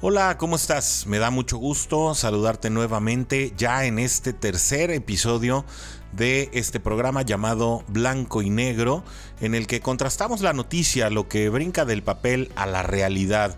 Hola, ¿cómo estás? Me da mucho gusto saludarte nuevamente ya en este tercer episodio de este programa llamado Blanco y Negro, en el que contrastamos la noticia, lo que brinca del papel a la realidad.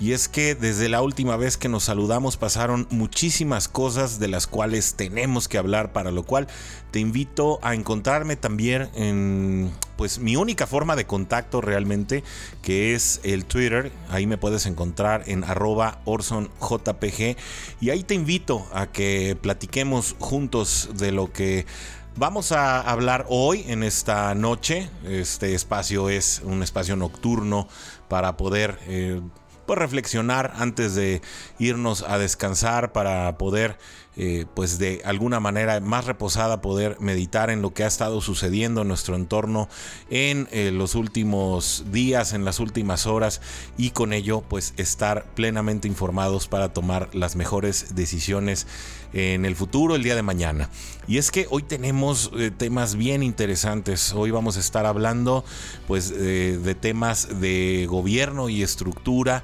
Y es que desde la última vez que nos saludamos pasaron muchísimas cosas de las cuales tenemos que hablar, para lo cual te invito a encontrarme también en pues mi única forma de contacto realmente, que es el Twitter. Ahí me puedes encontrar en arroba orsonjpg. Y ahí te invito a que platiquemos juntos de lo que Vamos a hablar hoy en esta noche. Este espacio es un espacio nocturno para poder eh, pues reflexionar antes de irnos a descansar para poder eh, pues de alguna manera más reposada poder meditar en lo que ha estado sucediendo en nuestro entorno en eh, los últimos días, en las últimas horas y con ello pues estar plenamente informados para tomar las mejores decisiones en el futuro, el día de mañana. Y es que hoy tenemos eh, temas bien interesantes. Hoy vamos a estar hablando pues de temas de gobierno y estructura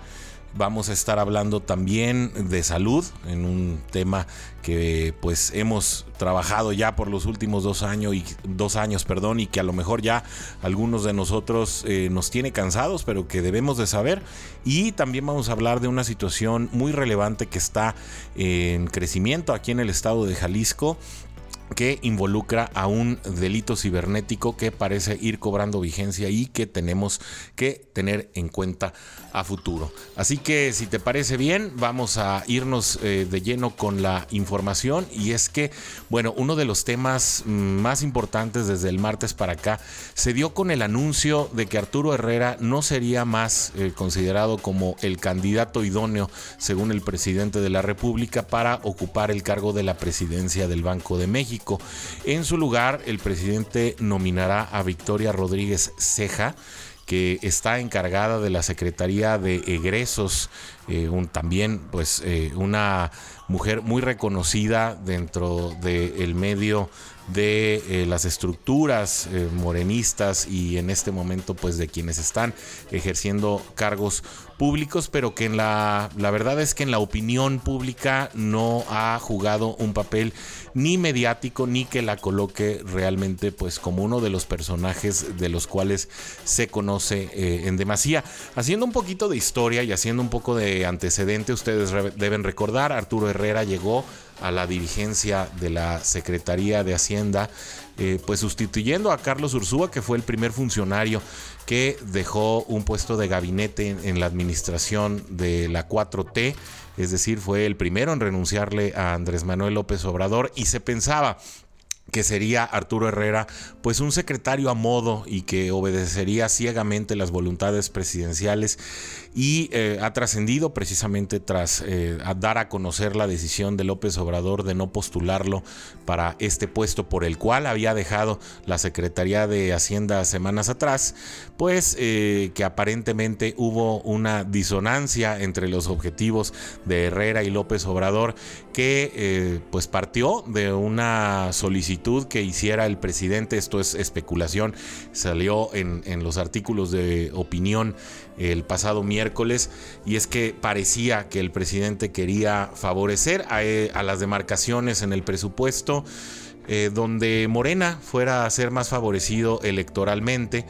Vamos a estar hablando también de salud en un tema que pues hemos trabajado ya por los últimos dos años y dos años, perdón, y que a lo mejor ya algunos de nosotros eh, nos tiene cansados, pero que debemos de saber. Y también vamos a hablar de una situación muy relevante que está en crecimiento aquí en el estado de Jalisco que involucra a un delito cibernético que parece ir cobrando vigencia y que tenemos que tener en cuenta a futuro. Así que si te parece bien, vamos a irnos eh, de lleno con la información y es que, bueno, uno de los temas mm, más importantes desde el martes para acá se dio con el anuncio de que Arturo Herrera no sería más eh, considerado como el candidato idóneo, según el presidente de la República, para ocupar el cargo de la presidencia del Banco de México. En su lugar, el presidente nominará a Victoria Rodríguez Ceja que está encargada de la Secretaría de Egresos, eh, también pues eh, una mujer muy reconocida dentro del medio de eh, las estructuras morenistas y en este momento pues de quienes están ejerciendo cargos públicos, pero que en la, la verdad es que en la opinión pública no ha jugado un papel ni mediático ni que la coloque realmente pues como uno de los personajes de los cuales se conoce eh, en demasía. Haciendo un poquito de historia y haciendo un poco de antecedente, ustedes deben recordar, Arturo Herrera llegó a la dirigencia de la Secretaría de Hacienda, eh, pues sustituyendo a Carlos Ursúa, que fue el primer funcionario que dejó un puesto de gabinete en la administración de la 4T es decir, fue el primero en renunciarle a Andrés Manuel López Obrador y se pensaba que sería Arturo Herrera, pues un secretario a modo y que obedecería ciegamente las voluntades presidenciales y eh, ha trascendido precisamente tras eh, dar a conocer la decisión de López Obrador de no postularlo para este puesto por el cual había dejado la Secretaría de Hacienda semanas atrás, pues eh, que aparentemente hubo una disonancia entre los objetivos de Herrera y López Obrador que pues partió de una solicitud que hiciera el presidente, esto es especulación, salió en, los artículos de opinión el pasado miércoles y es que parecía que el presidente quería favorecer a, eh, las demarcaciones en el presupuesto eh, donde Morena fuera a ser más favorecido electoralmente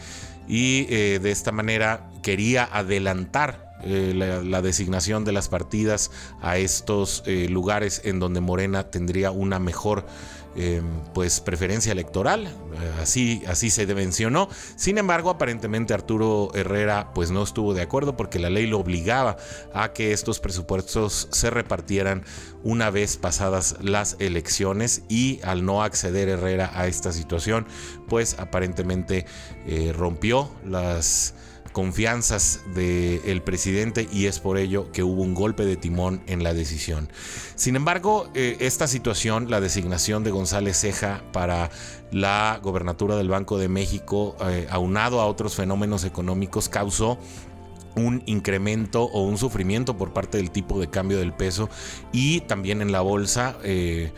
y eh, de esta manera quería adelantar la, designación de las partidas a estos lugares en donde Morena tendría una mejor Em, pues preferencia electoral, así, así se mencionó. Sin embargo, aparentemente Arturo Herrera pues no estuvo de acuerdo porque la ley lo obligaba a que estos presupuestos se repartieran una vez pasadas las elecciones y al no acceder Herrera a esta situación, pues aparentemente eh, rompió las confianzas del presidente y es por ello que hubo un golpe de timón en la decisión. Sin embargo, eh, esta situación, la designación de González Ceja para la gobernatura del Banco de México, eh, aunado a otros fenómenos económicos, causó un incremento o un sufrimiento por parte del tipo de cambio del peso y también en la bolsa. Eh,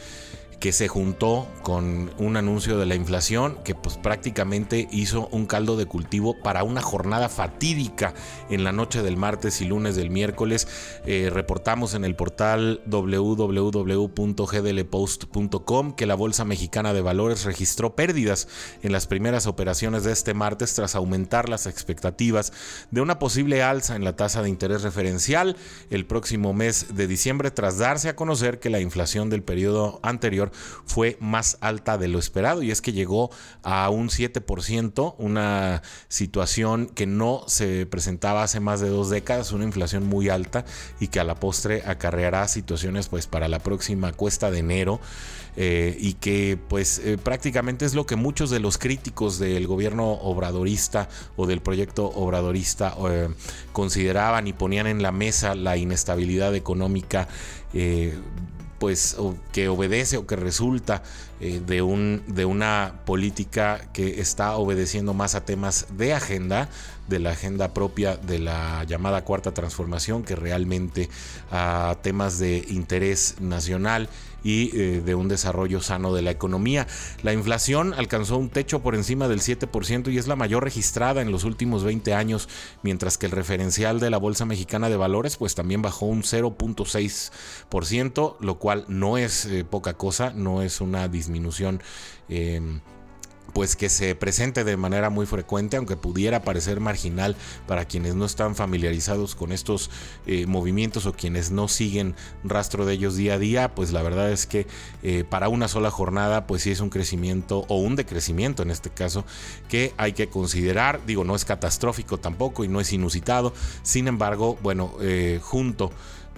que se juntó con un anuncio de la inflación que pues prácticamente hizo un caldo de cultivo para una jornada fatídica en la noche del martes y lunes del miércoles. Eh, reportamos en el portal www.gdlpost.com que la Bolsa Mexicana de Valores registró pérdidas en las primeras operaciones de este martes tras aumentar las expectativas de una posible alza en la tasa de interés referencial el próximo mes de diciembre tras darse a conocer que la inflación del periodo anterior fue más alta de lo esperado y es que llegó a un 7%, una situación que no se presentaba hace más de dos décadas, una inflación muy alta y que a la postre acarreará situaciones pues para la próxima cuesta de enero. Eh, y que pues eh, prácticamente es lo que muchos de los críticos del gobierno obradorista o del proyecto obradorista eh, consideraban y ponían en la mesa la inestabilidad económica pues que obedece o que resulta eh, de, un, de una política que está obedeciendo más a temas de agenda, de la agenda propia de la llamada cuarta transformación, que realmente a temas de interés nacional y eh, de un desarrollo sano de la economía. La inflación alcanzó un techo por encima del 7% y es la mayor registrada en los últimos 20 años, mientras que el referencial de la Bolsa Mexicana de Valores pues también bajó un 0.6%, lo cual no es eh, poca cosa, no es una disminución em, pues que se presente de manera muy frecuente, aunque pudiera parecer marginal para quienes no están familiarizados con estos eh, movimientos o quienes no siguen rastro de ellos día a día, pues la verdad es que eh, para una sola jornada, pues sí es un crecimiento o un decrecimiento en este caso que hay que considerar. Digo, no es catastrófico tampoco y no es inusitado. Sin embargo, bueno, eh, junto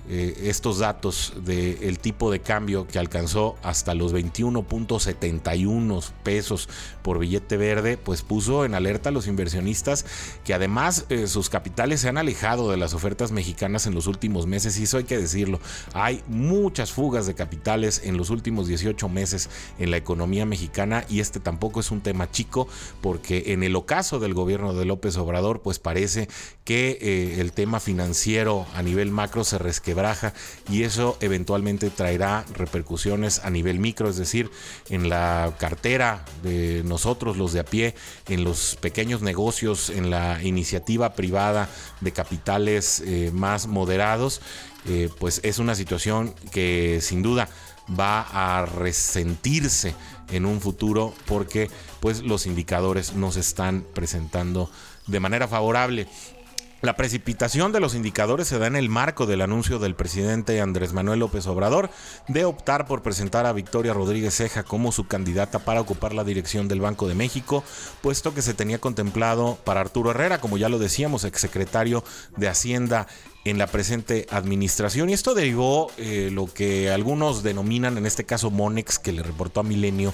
eh, estos datos del tipo de cambio que alcanzó hasta los 21.71 pesos por billete verde, pues puso en alerta a los inversionistas que además eh, sus capitales se han alejado de las ofertas mexicanas en los últimos meses y eso hay que decirlo. Hay muchas fugas de capitales en los últimos 18 meses en la economía mexicana y este tampoco es un tema chico porque en el ocaso del gobierno de López Obrador pues parece que eh, el tema financiero a nivel macro se y eso eventualmente traerá repercusiones a nivel micro, es decir, en la cartera de nosotros los de a pie, en los pequeños negocios, en la iniciativa privada de capitales eh, más moderados, eh, pues es una situación que sin duda va a resentirse en un futuro porque pues los indicadores nos están presentando de manera favorable. La precipitación de los indicadores se da en el marco del anuncio del presidente Andrés Manuel López Obrador de optar por presentar a Victoria Rodríguez Ceja como su candidata para ocupar la dirección del Banco de México, puesto que se tenía contemplado para Arturo Herrera, como ya lo decíamos, exsecretario de Hacienda en la presente administración. Y esto derivó eh, lo que algunos denominan, en este caso Monex, que le reportó a Milenio,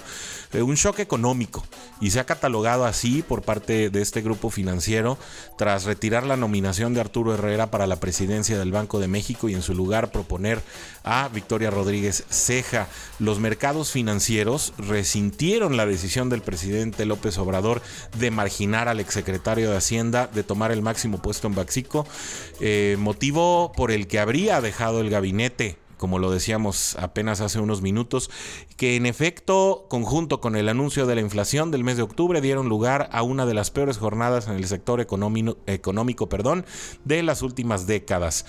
eh, un shock económico. Y se ha catalogado así por parte de este grupo financiero tras retirar la nominación de Arturo Herrera para la presidencia del Banco de México y en su lugar proponer a Victoria Rodríguez Ceja. Los mercados financieros resintieron la decisión del presidente López Obrador de marginar al exsecretario de Hacienda de tomar el máximo puesto en Baxico. Eh, motivo por el que habría dejado el gabinete como lo decíamos apenas hace unos minutos, que en efecto, conjunto con el anuncio de la inflación del mes de octubre, dieron lugar a una de las peores jornadas en el sector económico, perdón, de las últimas décadas.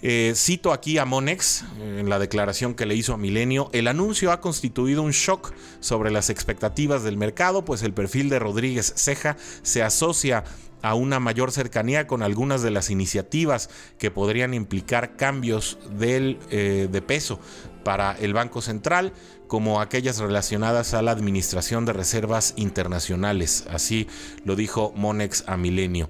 Eh, cito aquí a Monex en la declaración que le hizo a Milenio. El anuncio ha constituido un shock sobre las expectativas del mercado, pues el perfil de Rodríguez Ceja se asocia a una mayor cercanía con algunas de las iniciativas que podrían implicar cambios del, eh, de peso para el Banco Central, como aquellas relacionadas a la administración de reservas internacionales. Así lo dijo Monex a Milenio.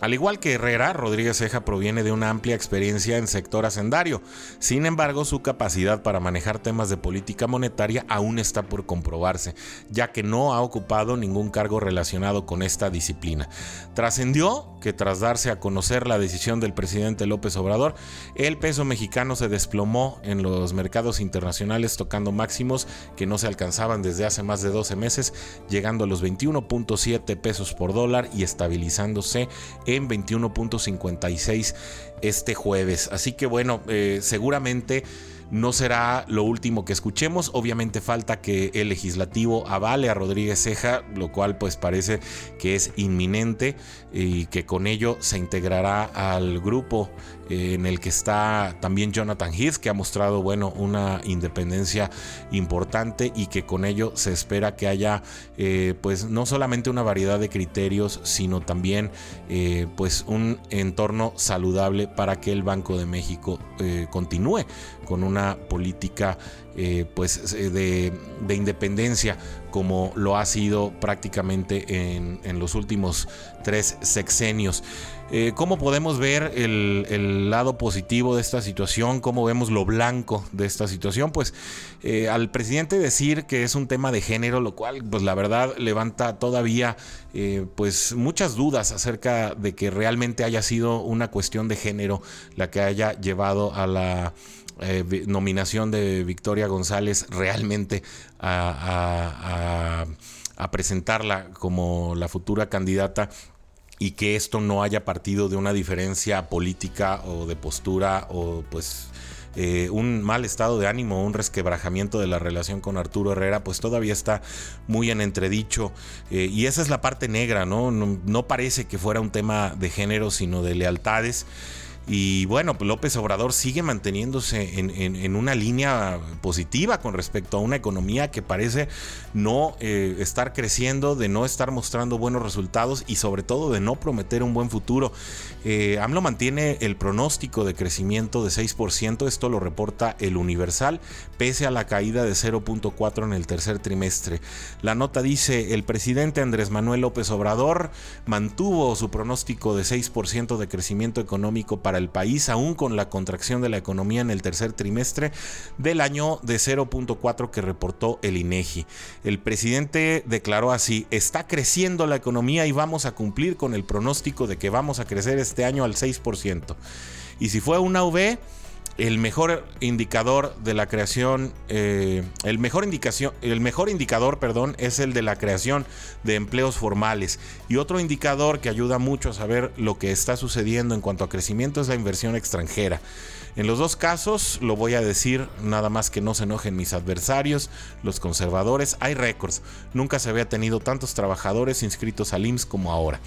Al igual que Herrera, Rodríguez Ceja proviene de una amplia experiencia en sector hacendario. Sin embargo, su capacidad para manejar temas de política monetaria aún está por comprobarse, ya que no ha ocupado ningún cargo relacionado con esta disciplina. Trascendió que tras darse a conocer la decisión del presidente López Obrador, el peso mexicano se desplomó en los mercados internacionales tocando máximos que no se alcanzaban desde hace más de 12 meses, llegando a los 21.7 pesos por dólar y estabilizándose en 21.56 este jueves. Así que bueno, eh, seguramente no será lo último que escuchemos. Obviamente falta que el legislativo avale a Rodríguez Ceja, lo cual pues parece que es inminente y que con ello se integrará al grupo en el que está también Jonathan Heath, que ha mostrado bueno una independencia importante y que con ello se espera que haya eh, pues no solamente una variedad de criterios, sino también eh, pues un entorno saludable para que el Banco de México continúe con una política eh, pues eh, de, independencia como lo ha sido prácticamente en, los últimos tres sexenios. Eh, ¿Cómo podemos ver el, lado positivo de esta situación? ¿Cómo vemos lo blanco de esta situación? Pues al presidente decir que es un tema de género, lo cual pues la verdad levanta todavía pues muchas dudas acerca de que realmente haya sido una cuestión de género la que haya llevado a la eh, nominación de Victoria González realmente a, presentarla como la futura candidata y que esto no haya partido de una diferencia política o de postura o pues eh, un mal estado de ánimo, un resquebrajamiento de la relación con Arturo Herrera, pues todavía está muy en entredicho. Eh, y esa es la parte negra, ¿no? ¿no? parece que fuera un tema de género, sino de lealtades. Y bueno, López Obrador sigue manteniéndose en, una línea positiva con respecto a una economía que parece no eh, estar creciendo, de no estar mostrando buenos resultados y sobre todo de no prometer un buen futuro. Eh, AMLO mantiene el pronóstico de crecimiento de 6%, esto lo reporta el Universal, pese a la caída de 0.4 en el tercer trimestre. La nota dice, el presidente Andrés Manuel López Obrador mantuvo su pronóstico de 6% de crecimiento económico el país, aún con la contracción de la economía en el tercer trimestre del año de 0.4 que reportó el INEGI. El presidente declaró así, está creciendo la economía y vamos a cumplir con el pronóstico de que vamos a crecer este año al 6%. Y si fue una V, el mejor indicador de la creación, eh, el, mejor indicación, el mejor indicador, perdón, es el de la creación de empleos formales. Y otro indicador que ayuda mucho a saber lo que está sucediendo en cuanto a crecimiento es la inversión extranjera. En los dos casos, lo voy a decir, nada más que no se enojen mis adversarios, los conservadores, hay récords. Nunca se había tenido tantos trabajadores inscritos al IMSS como ahora.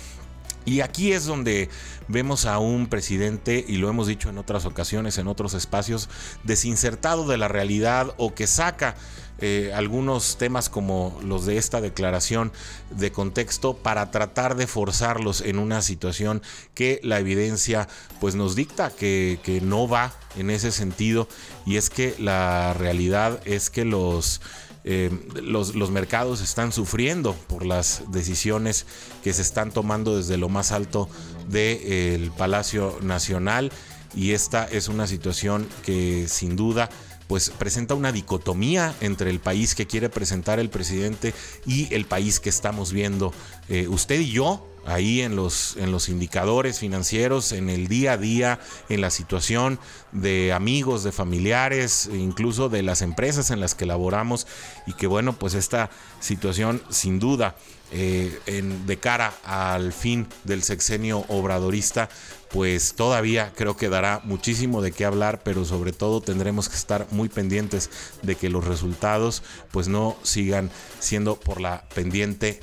Y aquí es donde vemos a un presidente, y lo hemos dicho en otras ocasiones, en otros espacios, desinsertado de la realidad o que saca eh, algunos temas como los de esta declaración de contexto para tratar de forzarlos en una situación que la evidencia pues nos dicta que, que no va en ese sentido. Y es que la realidad es que los eh, los, mercados están sufriendo por las decisiones que se están tomando desde lo más alto del Palacio Nacional. Y esta es una situación que sin duda pues presenta una dicotomía entre el país que quiere presentar el presidente y el país que estamos viendo eh, usted y yo ahí en los, en los indicadores financieros, en el día a día, en la situación de amigos, de familiares, incluso de las empresas en las que laboramos. Y que bueno, pues esta situación sin duda eh, de cara al fin del sexenio obradorista, pues todavía creo que dará muchísimo de qué hablar, pero sobre todo tendremos que estar muy pendientes de que los resultados pues no sigan siendo por la pendiente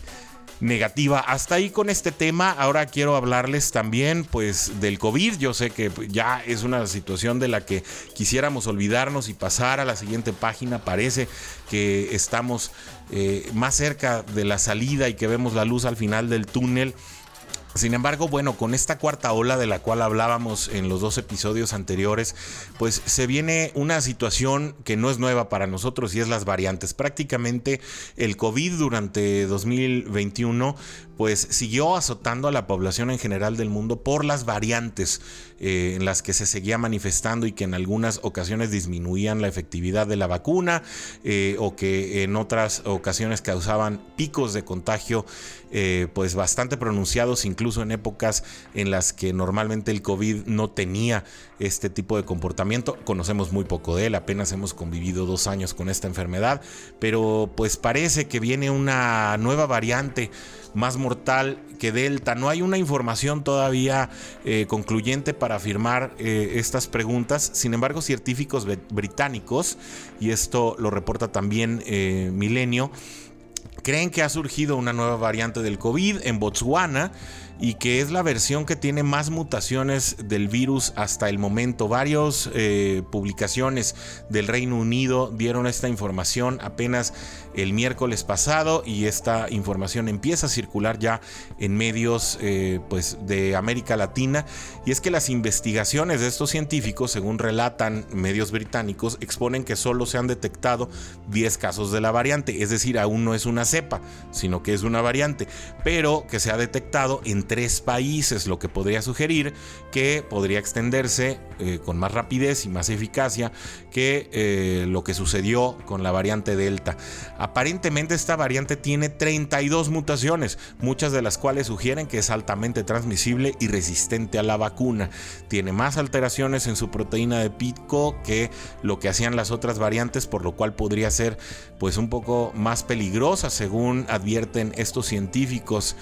negativa. Hasta ahí con este tema. Ahora quiero hablarles también pues del COVID. Yo sé que ya es una situación de la que quisiéramos olvidarnos y pasar a la siguiente página. Parece que estamos eh, más cerca de la salida y que vemos la luz al final del túnel. Sin embargo, bueno, con esta cuarta ola de la cual hablábamos en los dos episodios anteriores, pues se viene una situación que no es nueva para nosotros y es las variantes. Prácticamente el COVID durante 2021 pues siguió azotando a la población en general del mundo por las variantes eh, en las que se seguía manifestando y que en algunas ocasiones disminuían la efectividad de la vacuna eh, o que en otras ocasiones causaban picos de contagio eh, pues bastante pronunciados, incluso en épocas en las que normalmente el COVID no tenía este tipo de comportamiento. Conocemos muy poco de él, apenas hemos convivido dos años con esta enfermedad, pero pues parece que viene una nueva variante más mortal que Delta. No hay una información todavía eh, concluyente para afirmar eh, estas preguntas. Sin embargo, científicos británicos, y esto lo reporta también eh, Milenio, creen que ha surgido una nueva variante del COVID en Botswana y que es la versión que tiene más mutaciones del virus hasta el momento. Varias publicaciones del Reino Unido dieron esta información apenas el miércoles pasado y esta información empieza a circular ya en medios eh, pues de América Latina. Y es que las investigaciones de estos científicos, según relatan medios británicos, exponen que solo se han detectado 10 casos de la variante, es decir, aún no es una cepa, sino que es una variante, pero que se ha detectado en tres países, lo que podría sugerir que podría extenderse eh, con más rapidez y más eficacia que eh, lo que sucedió con la variante Delta. Aparentemente esta variante tiene 32 mutaciones, muchas de las cuales sugieren que es altamente transmisible y resistente a la vacuna. Tiene más alteraciones en su proteína de pico que lo que hacían las otras variantes, por lo cual podría ser pues un poco más peligrosa según advierten estos científicos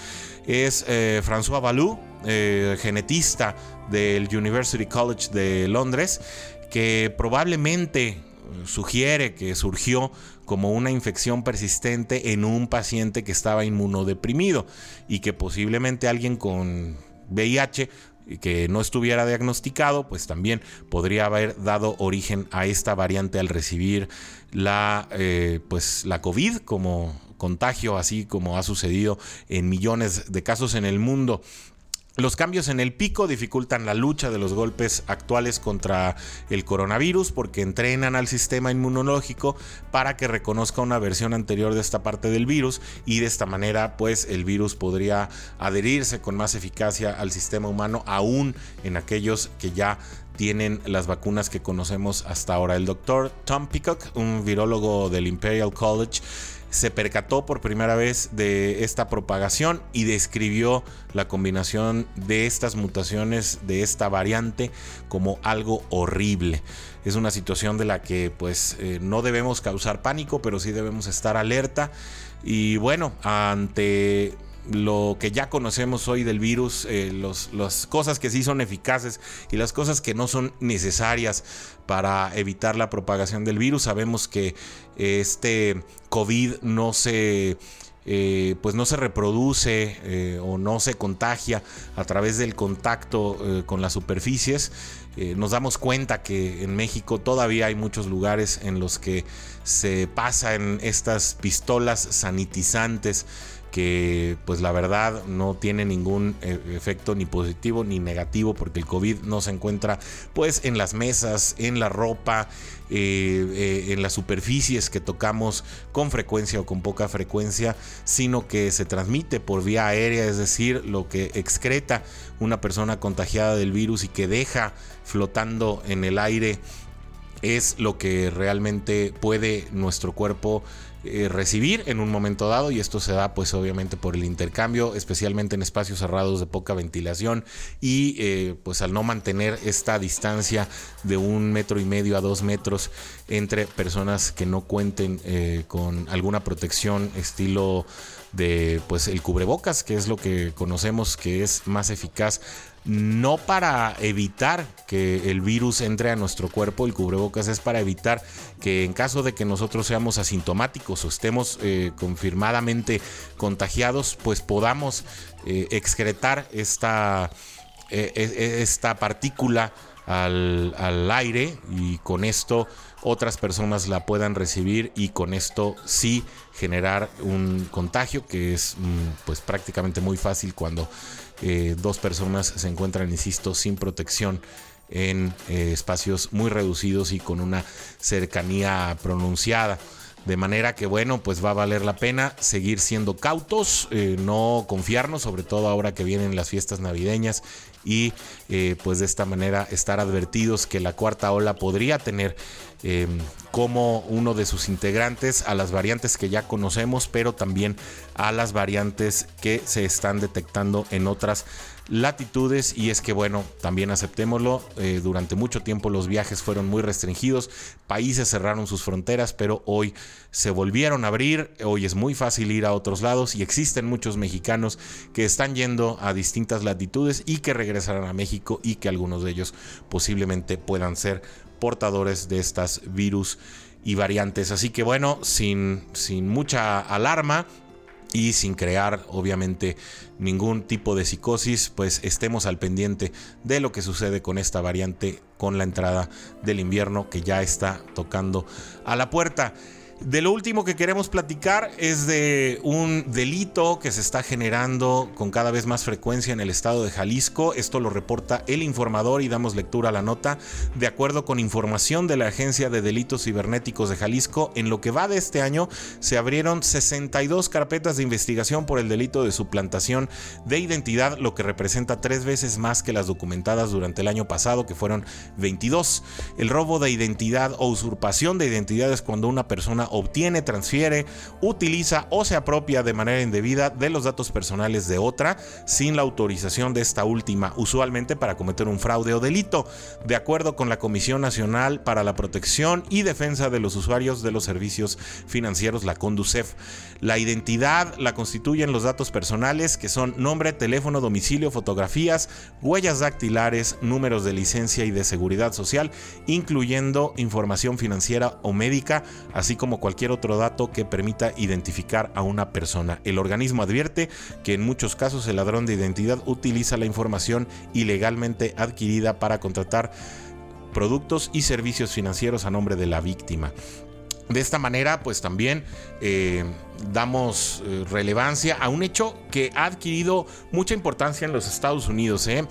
es eh, François Balou, eh, genetista del University College de Londres, que probablemente sugiere que surgió como una infección persistente en un paciente que estaba inmunodeprimido y que posiblemente alguien con VIH que no estuviera diagnosticado, pues también podría haber dado origen a esta variante al recibir la, eh, pues, la COVID como contagio, así como ha sucedido en millones de casos en el mundo. Los cambios en el pico dificultan la lucha de los golpes actuales contra el coronavirus porque entrenan al sistema inmunológico para que reconozca una versión anterior de esta parte del virus y de esta manera pues el virus podría adherirse con más eficacia al sistema humano aún en aquellos que ya tienen las vacunas que conocemos hasta ahora. El doctor Tom Peacock, un virólogo del Imperial College, se percató por primera vez de esta propagación y describió la combinación de estas mutaciones, de esta variante, como algo horrible. Es una situación de la que pues eh, no debemos causar pánico, pero sí debemos estar alerta. Y bueno, ante lo que ya conocemos hoy del virus, eh, las cosas que sí son eficaces y las cosas que no son necesarias para evitar la propagación del virus. Sabemos que este COVID no se... Eh, pues no se reproduce eh, o no se contagia a través del contacto con las superficies. nos damos cuenta que en México todavía hay muchos lugares en los que se pasan estas pistolas sanitizantes que pues la verdad no tiene ningún eh, efecto ni positivo ni negativo porque el COVID no se encuentra pues en las mesas, en la ropa, eh, eh, en las superficies que tocamos con frecuencia o con poca frecuencia, sino que se transmite por vía aérea, es decir, lo que excreta una persona contagiada del virus y que deja flotando en el aire es lo que realmente puede nuestro cuerpo eh, recibir en un momento dado y esto se da pues obviamente por el intercambio, especialmente en espacios cerrados de poca ventilación y eh, pues al no mantener esta distancia de un metro y medio a dos metros entre personas que no cuenten eh, con alguna protección estilo de pues el cubrebocas que es lo que conocemos que es más eficaz no para evitar que el virus entre a nuestro cuerpo, el cubrebocas es para evitar que en caso de que nosotros seamos asintomáticos o estemos eh, confirmadamente contagiados, pues podamos eh, excretar esta, eh, esta partícula al, al, aire y con esto otras personas la puedan recibir y con esto sí generar un contagio que es mm, pues prácticamente muy fácil cuando eh, dos personas se encuentran, insisto, sin protección en eh, espacios muy reducidos y con una cercanía pronunciada. De manera que bueno, pues va a valer la pena seguir siendo cautos, eh, no confiarnos, sobre todo ahora que vienen las fiestas navideñas y pues de esta manera estar advertidos que la cuarta ola podría tener como uno de sus integrantes a las variantes que ya conocemos, pero también a las variantes que se están detectando en otras latitudes. Y es que bueno, también aceptémoslo, eh, durante mucho tiempo los viajes fueron muy restringidos, países cerraron sus fronteras, pero hoy se volvieron a abrir, hoy es muy fácil ir a otros lados y existen muchos mexicanos que están yendo a distintas latitudes y que regresarán a México y que algunos de ellos posiblemente puedan ser portadores de estas virus y variantes. Así que bueno, sin, sin mucha alarma, y sin crear obviamente ningún tipo de psicosis, pues estemos al pendiente de lo que sucede con esta variante con la entrada del invierno que ya está tocando a la puerta. De lo último que queremos platicar es de un delito que se está generando con cada vez más frecuencia en el estado de Jalisco. Esto lo reporta el informador y damos lectura a la nota. De acuerdo con información de la Agencia de Delitos Cibernéticos de Jalisco, en lo que va de este año se abrieron 62 carpetas de investigación por el delito de suplantación de identidad, lo que representa tres veces más que las documentadas durante el año pasado, que fueron 22. El robo de identidad o usurpación de identidad es cuando una persona obtiene, transfiere, utiliza o se apropia de manera indebida de los datos personales de otra sin la autorización de esta última, usualmente para cometer un fraude o delito, de acuerdo con la Comisión Nacional para la Protección y Defensa de los Usuarios de los Servicios Financieros, la CONDUCEF. La identidad la constituyen los datos personales que son nombre, teléfono, domicilio, fotografías, huellas dactilares, números de licencia y de seguridad social, incluyendo información financiera o médica, así como cualquier otro dato que permita identificar a una persona. El organismo advierte que en muchos casos el ladrón de identidad utiliza la información ilegalmente adquirida para contratar productos y servicios financieros a nombre de la víctima. De esta manera, pues también eh, damos eh, relevancia a un hecho que ha adquirido mucha importancia en los Estados Unidos. ¿eh?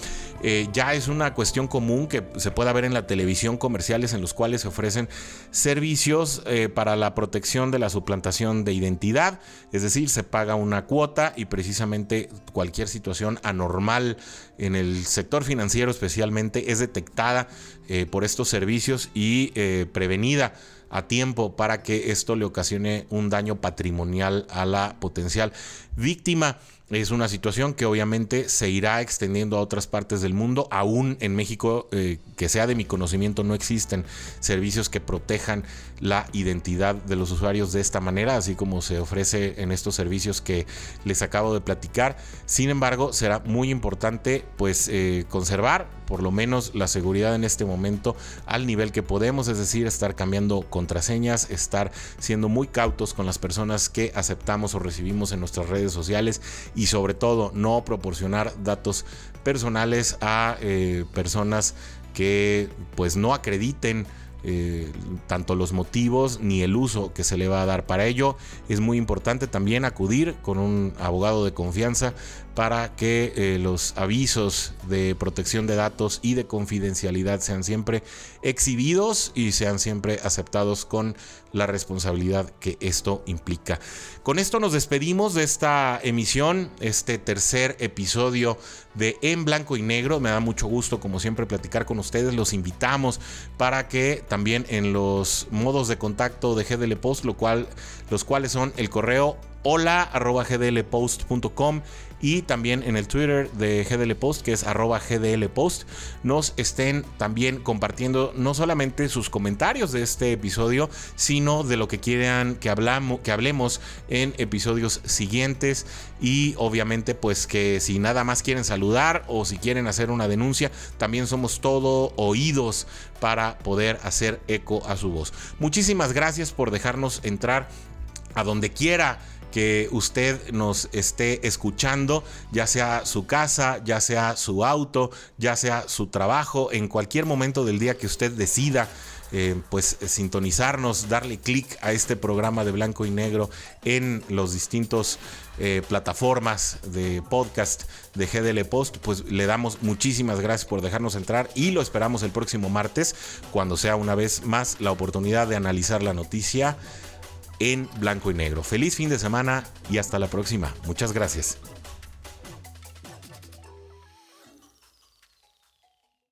ya es una cuestión común que se pueda ver en la televisión comerciales en los cuales se ofrecen servicios para la protección de la suplantación de identidad. Es decir, se paga una cuota y precisamente cualquier situación anormal en el sector financiero especialmente es detectada por estos servicios y prevenida a tiempo para que esto le ocasione un daño patrimonial a la potencial víctima. Es una situación que obviamente se irá extendiendo a otras partes del mundo. Aún en México, eh, que sea de mi conocimiento, no existen servicios que protejan la identidad de los usuarios de esta manera, así como se ofrece en estos servicios que les acabo de platicar. Sin embargo, será muy importante pues eh, conservar por lo menos la seguridad en este momento al nivel que podemos, es decir, estar cambiando contraseñas, estar siendo muy cautos con las personas que aceptamos o recibimos en nuestras redes sociales y sobre todo no proporcionar datos personales a eh, personas que pues no acrediten eh, tanto los motivos ni el uso que se le va a dar para ello. Es muy importante también acudir con un abogado de confianza para que eh, los avisos de protección de datos y de confidencialidad sean siempre exhibidos y sean siempre aceptados con la responsabilidad que esto implica. Con esto nos despedimos de esta emisión, este tercer episodio de En Blanco y Negro. Me da mucho gusto, como siempre, platicar con ustedes. Los invitamos para que también en los modos de contacto de GDL Post, lo cual, los cuales son el correo hola gdlpost.com y también en el Twitter de GDL Post, que es arroba GDL Post, nos estén también compartiendo no solamente sus comentarios de este episodio, sino de lo que quieran que, hablamos, que hablemos en episodios siguientes y obviamente pues que si nada más quieren saludar o si quieren hacer una denuncia, también somos todo oídos para poder hacer eco a su voz. Muchísimas gracias por dejarnos entrar a donde quiera que usted nos esté escuchando, ya sea su casa, ya sea su auto, ya sea su trabajo, en cualquier momento del día que usted decida. Eh, pues sintonizarnos, darle clic a este programa de blanco y negro en los distintos eh, plataformas de podcast de GDL Post, pues le damos muchísimas gracias por dejarnos entrar y lo esperamos el próximo martes cuando sea una vez más la oportunidad de analizar la noticia en blanco y negro. Feliz fin de semana y hasta la próxima. Muchas gracias.